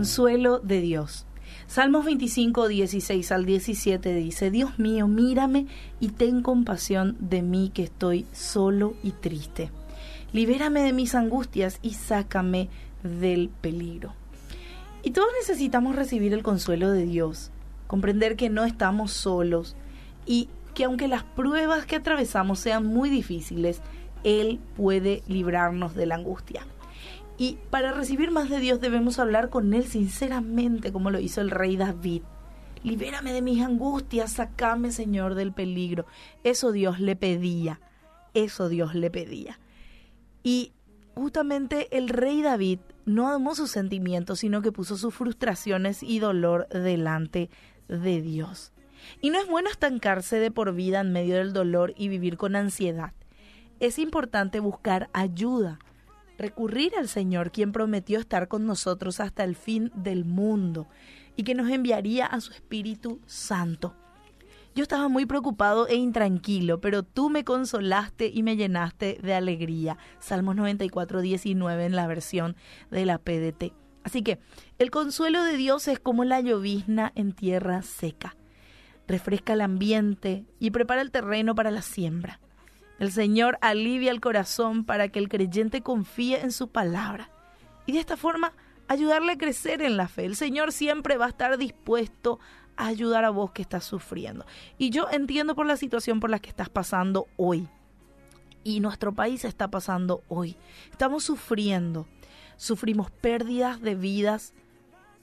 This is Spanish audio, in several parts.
consuelo de Dios. Salmos 25, 16 al 17 dice, Dios mío, mírame y ten compasión de mí que estoy solo y triste. Libérame de mis angustias y sácame del peligro. Y todos necesitamos recibir el consuelo de Dios, comprender que no estamos solos y que aunque las pruebas que atravesamos sean muy difíciles, Él puede librarnos de la angustia. Y para recibir más de Dios debemos hablar con Él sinceramente, como lo hizo el rey David. Libérame de mis angustias, sacame, Señor, del peligro. Eso Dios le pedía, eso Dios le pedía. Y justamente el rey David no amó sus sentimientos, sino que puso sus frustraciones y dolor delante de Dios. Y no es bueno estancarse de por vida en medio del dolor y vivir con ansiedad. Es importante buscar ayuda recurrir al Señor, quien prometió estar con nosotros hasta el fin del mundo y que nos enviaría a su Espíritu Santo. Yo estaba muy preocupado e intranquilo, pero tú me consolaste y me llenaste de alegría. Salmos 94, 19 en la versión de la PDT. Así que el consuelo de Dios es como la llovizna en tierra seca. Refresca el ambiente y prepara el terreno para la siembra. El Señor alivia el corazón para que el creyente confíe en su palabra y de esta forma ayudarle a crecer en la fe. El Señor siempre va a estar dispuesto a ayudar a vos que estás sufriendo. Y yo entiendo por la situación por la que estás pasando hoy. Y nuestro país está pasando hoy. Estamos sufriendo. Sufrimos pérdidas de vidas.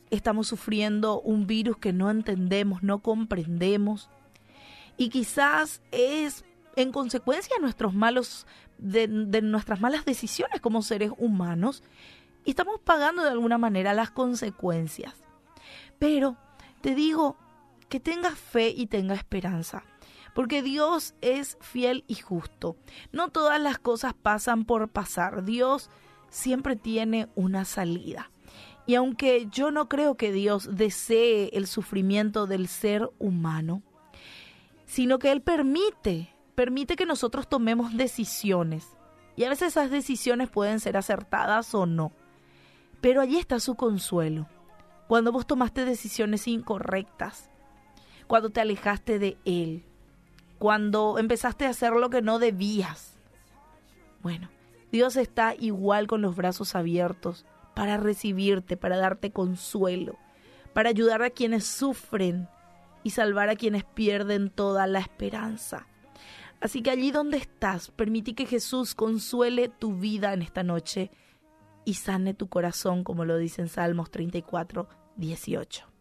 Estamos sufriendo un virus que no entendemos, no comprendemos. Y quizás es en consecuencia de nuestros malos de, nuestras malas decisiones como seres humanos estamos pagando de alguna manera las consecuencias. Pero te digo que tengas fe y tengas esperanza, porque Dios es fiel y justo. No todas las cosas pasan por pasar. Dios siempre tiene una salida. Y aunque yo no creo que Dios desee el sufrimiento del ser humano, sino que Él permite permite que nosotros tomemos decisiones. Y a veces esas decisiones pueden ser acertadas o no. Pero allí está su consuelo. Cuando vos tomaste decisiones incorrectas, cuando te alejaste de Él, cuando empezaste a hacer lo que no debías. Bueno, Dios está igual con los brazos abiertos para recibirte, para darte consuelo, para ayudar a quienes sufren y salvar a quienes pierden toda la esperanza. Así que allí donde estás, permití que Jesús consuele tu vida en esta noche y sane tu corazón, como lo dice en Salmos 34, 18.